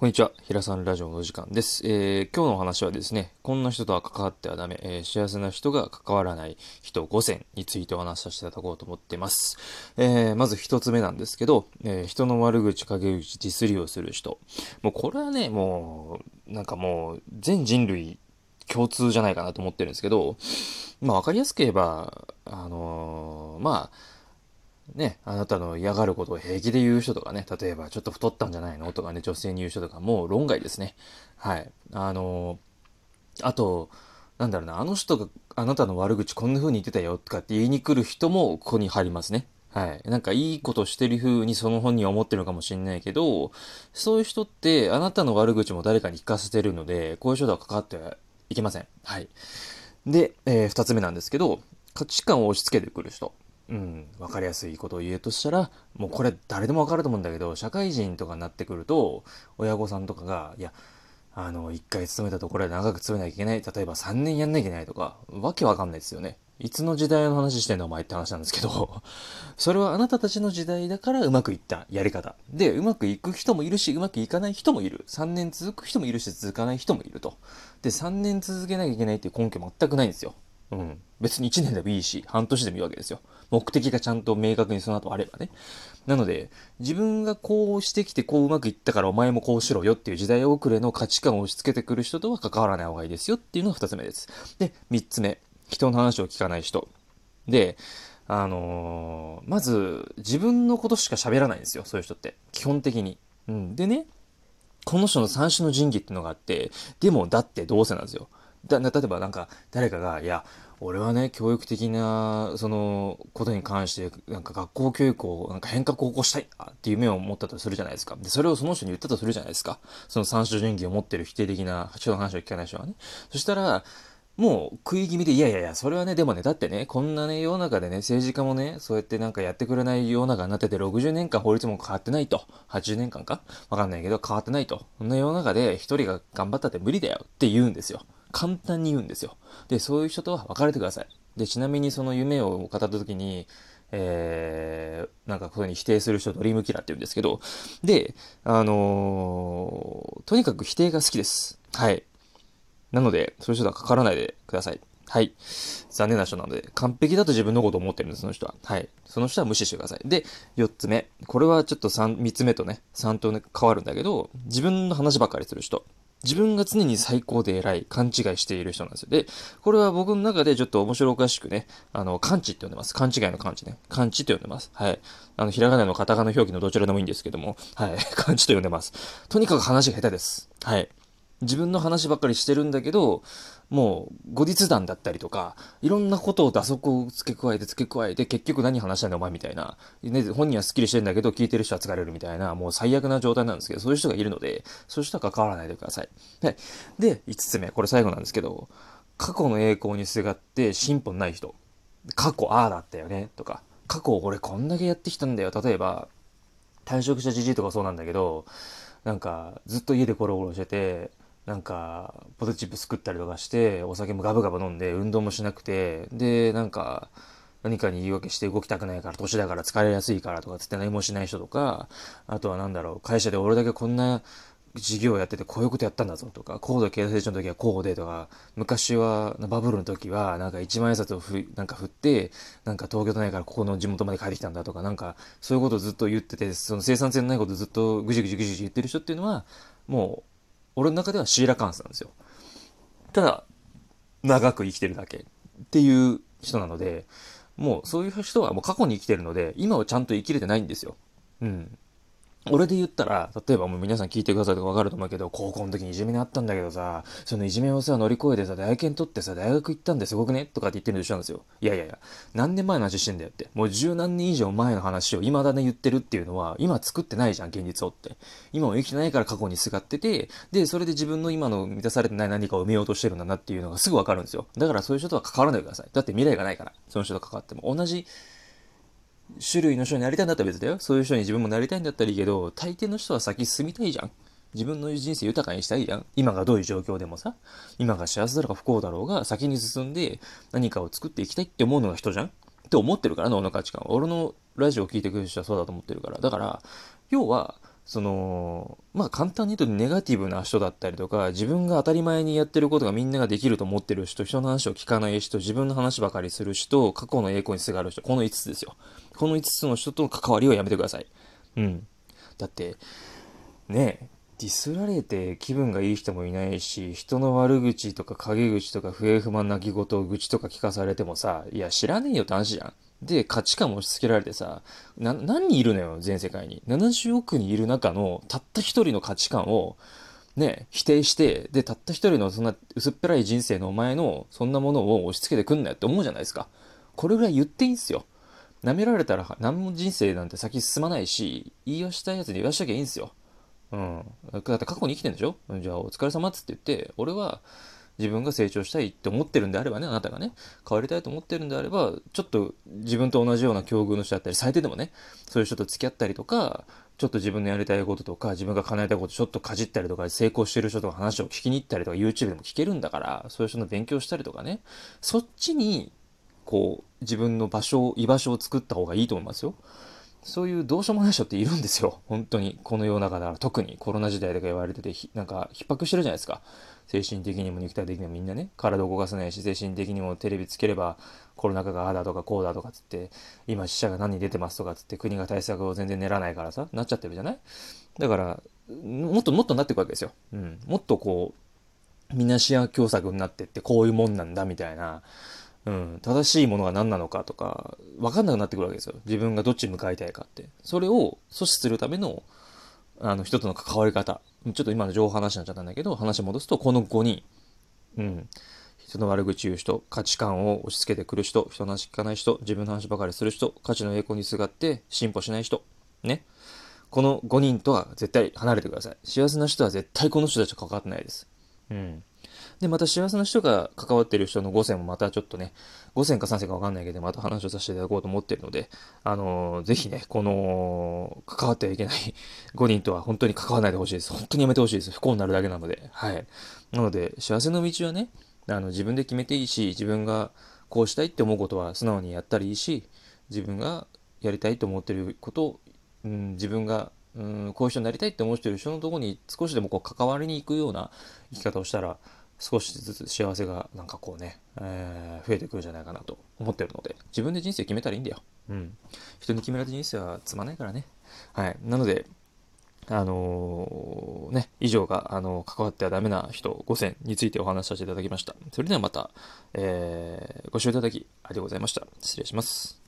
こんにちは。平さんラジオのお時間です。えー今日のお話はですね、こんな人とは関わってはダメ、えー幸せな人が関わらない人5選についてお話しさせていただこうと思っています。えーまず一つ目なんですけど、えー人の悪口、陰口、ディスりをする人。もうこれはね、もう、なんかもう、全人類共通じゃないかなと思ってるんですけど、まあわかりやすく言えば、あのまあ、ね、あなたの嫌がることを平気で言う人とかね、例えばちょっと太ったんじゃないの？とかね、女性に言う人とか、もう論外ですね。はい。あのーあと、なんだろうな、あの人があなたの悪口こんな風に言ってたよとかって言いに来る人もここに入りますね。はい。なんかいいことしてる風にその本人は思ってるのかもしれないけど、そういう人ってあなたの悪口も誰かに聞かせてるので、こういう人とは関わってはいけません。はい。で、えー二つ目なんですけど、価値観を押し付けてくる人。うん、わかりやすいことを言えとしたら、もうこれ誰でもわかると思うんだけど、社会人とかになってくると、親御さんとかが、いや、あの、一回勤めたところで長く勤めなきゃいけない。例えば3年やんなきゃいけないとか、わけわかんないですよね。いつの時代の話してんのお前って話なんですけど、それはあなたたちの時代だからうまくいったやり方。で、うまくいく人もいるし、うまくいかない人もいる。3年続く人もいるし、続かない人もいると。で、3年続けなきゃいけないっていう根拠全くないんですよ。うん。別に1年でもいいし、半年でもいいわけですよ。目的がちゃんと明確にその後あればね。なので、自分がこうしてきてこううまくいったからお前もこうしろよっていう時代遅れの価値観を押し付けてくる人とは関わらない方がいいですよっていうのが2つ目です。で、3つ目。人の話を聞かない人。で、あのーまず、自分のことしか喋らないんですよ、そういう人って。基本的に。うん。でね、この人の三種の神器っていうのがあって、でも、だってどうせなんですよ。だ、例えばなんか、誰かが、いや、俺はね、教育的な、その、ことに関して、なんか学校教育を、なんか変革を起こしたいっていう夢を持ったとするじゃないですか。で、それをその人に言ったとするじゃないですか。その三種神器を持ってる否定的な人の話を聞かない人はね。そしたら、もう食い気味で、いやいやいや、それはね、でもね、だってね、こんなね、世の中でね、政治家もね、そうやってなんかやってくれない世の中になってて、60年間法律も変わってないと。80年間か？わかんないけど、変わってないと。そんな世の中で一人が頑張ったって無理だよって言うんですよ。簡単に言うんですよ。で、そういう人とは別れてください。で、ちなみにその夢を語った時に、えー、なんかこういうふうに否定する人、ドリームキラーって言うんですけど、で、あのーとにかく否定が好きです。はい。なので、そういう人は関わらないでください。はい。残念な人なので、完璧だと自分のことを思ってるんです、その人は。はい。その人は無視してください。で、4つ目。これはちょっと3、3つ目とね、3とね、変わるんだけど、自分の話ばっかりする人。自分が常に最高で偉い、勘違いしている人なんですよ。で、これは僕の中でちょっと面白おかしくね、あの、勘違って呼んでます。勘違いの勘違ね。勘違って呼んでます。はい。あの、ひらがなのカタカナ表記のどちらでもいいんですけども、はい。勘違と呼んでます。とにかく話が下手です。はい。自分の話ばっかりしてるんだけど、もう、後日談だったりとか、いろんなことを打足を付け加えて付け加えて、結局何話したんだお前みたいな。ね、本人はスッキリしてんだけど、聞いてる人は疲れるみたいな、もう最悪な状態なんですけど、そういう人がいるので、そういう人は関わらないでください。はい。で、5つ目、これ最後なんですけど、過去の栄光にすがって進歩ない人。過去ああだったよね、とか、過去俺こんだけやってきたんだよ。例えば、退職したじじいとかそうなんだけど、なんか、ずっと家でゴロゴロしてて、なんか、ポテチップ作ったりとかして、お酒もガブガブ飲んで、運動もしなくて、で、なんか、何かに言い訳して動きたくないから、年だから疲れやすいからとかつって何もしない人とか、あとはなんだろう、会社で俺だけこんな事業やっててこういうことやったんだぞとか、高度経済成長の時はこうでとか、昔は、バブルの時は、なんか一万円札をふなんか振って、なんか東京都内からここの地元まで帰ってきたんだとか、なんかそういうことをずっと言ってて、その生産性のないことをずっとぐじぐじぐじぐじ言ってる人っていうのは、もう、俺の中ではシーラカンスなんですよ。ただ、長く生きてるだけっていう人なので、もうそういう人はもう過去に生きてるので、今をちゃんと生きれてないんですよ。うん。俺で言ったら、例えばもう皆さん聞いてくださいとかわかると思うけど、高校の時にいじめにあったんだけどさ、そのいじめをさ、乗り越えてさ、大研取ってさ、大学行ったんですごくねとかって言ってると一緒なんですよ。いやいやいや、何年前の話してんだよって。もう十何年以上前の話を未だね言ってるっていうのは、今作ってないじゃん、現実をって。今も生きてないから過去にすがってて、で、それで自分の今の満たされてない何かを埋めようとしてるんだなっていうのがすぐわかるんですよ。だからそういう人とは関わらないでください。だって未来がないから、その人と関わっても。同じ種類の人になりたいんだったら別だよ。そういう人に自分もなりたいんだったらいいけど、大抵の人は先進みたいじゃん。自分の人生豊かにしたいじゃん。今がどういう状況でもさ、今が幸せだろうが不幸だろうが、先に進んで何かを作っていきたいって思うのが人じゃんって思ってるから、脳の価値観は。俺のラジオを聞いてくる人はそうだと思ってるから。だから、要は、その、まあ簡単に言うとネガティブな人だったりとか、自分が当たり前にやってることがみんなができると思ってる人、人の話を聞かない人、自分の話ばかりする人、過去の栄光にすがる人、この5つですよ。この5つの人との関わりをやめてください。うん。だって、ねえ、ディスられて気分がいい人もいないし、人の悪口とか陰口とか不平不満泣き言、愚痴とか聞かされてもさ、いや知らねえよって話じゃん。で、価値観も押し付けられてさ、何人いるのよ、全世界に。70億人いる中のたった一人の価値観を、ね、否定して、で、たった一人のそんな薄っぺらい人生のお前のそんなものを押し付けてくんなよって思うじゃないですか。これぐらい言っていいんすよ。舐められたら何も人生なんて先進まないし、言い出したいやつに言わしときゃいいんすよ。うん。だって過去に生きてんでしょ？じゃあお疲れ様っつって言って、俺は自分が成長したいって思ってるんであればね、あなたがね、変わりたいと思ってるんであれば、ちょっと自分と同じような境遇の人だったり、最低でもね、そういう人と付き合ったりとか、ちょっと自分のやりたいこととか、自分が叶えたいことちょっとかじったりとか、成功してる人とか話を聞きに行ったりとか、YouTube でも聞けるんだから、そういう人の勉強したりとかね、そっちに、こう、自分の場所、居場所を作った方がいいと思いますよ。そういうどうしようもない人っているんですよ。本当に。この世の中だから特にコロナ時代とか言われてて、なんか逼迫してるじゃないですか。精神的にも肉体的にもみんなね、体を動かせないし、精神的にもテレビつければコロナ禍があだとかこうだとかつって、今死者が何人出てますとかつって国が対策を全然練らないからさ、なっちゃってるじゃない？だから、もっともっとなっていくわけですよ。うん。もっとこう、みな視野狭窄になってってこういうもんなんだみたいな、うん、正しいものが何なのかとか、わかんなくなってくるわけですよ。自分がどっち向かいたいかって。それを阻止するための、あの、人との関わり方。ちょっと今の情報話になっちゃったんだけど、話戻すと、この5人。うん。人の悪口言う人、価値観を押し付けてくる人、人の話聞かない人、自分の話ばかりする人、価値の栄光にすがって進歩しない人。ね。この5人とは絶対離れてください。幸せな人は絶対この人たちと関わってないです。うん。で、また幸せな人が関わってる人の5選もまたちょっとね、5選か3選かわかんないけど、また話をさせていただこうと思ってるので、あのー、ぜひね、この、関わってはいけない 5人とは本当に関わらないでほしいです。本当にやめてほしいです。不幸になるだけなので。はい。なので、幸せの道はね、あの、自分で決めていいし、自分がこうしたいって思うことは素直にやったらいいし、自分がやりたいと思ってることを、うん、自分がうん、こういう人になりたいって思ってる人のとこに少しでもこう関わりに行くような生き方をしたら、少しずつ幸せがなんかこうね、えー、増えてくるんじゃないかなと思ってるので、自分で人生決めたらいいんだよ。うん。人に決められた人生はつまないからね。はい。なので、あのー、ね、以上が、あのー、関わってはダメな人5選についてお話しさせていただきました。それではまた、えー、ご視聴いただきありがとうございました。失礼します。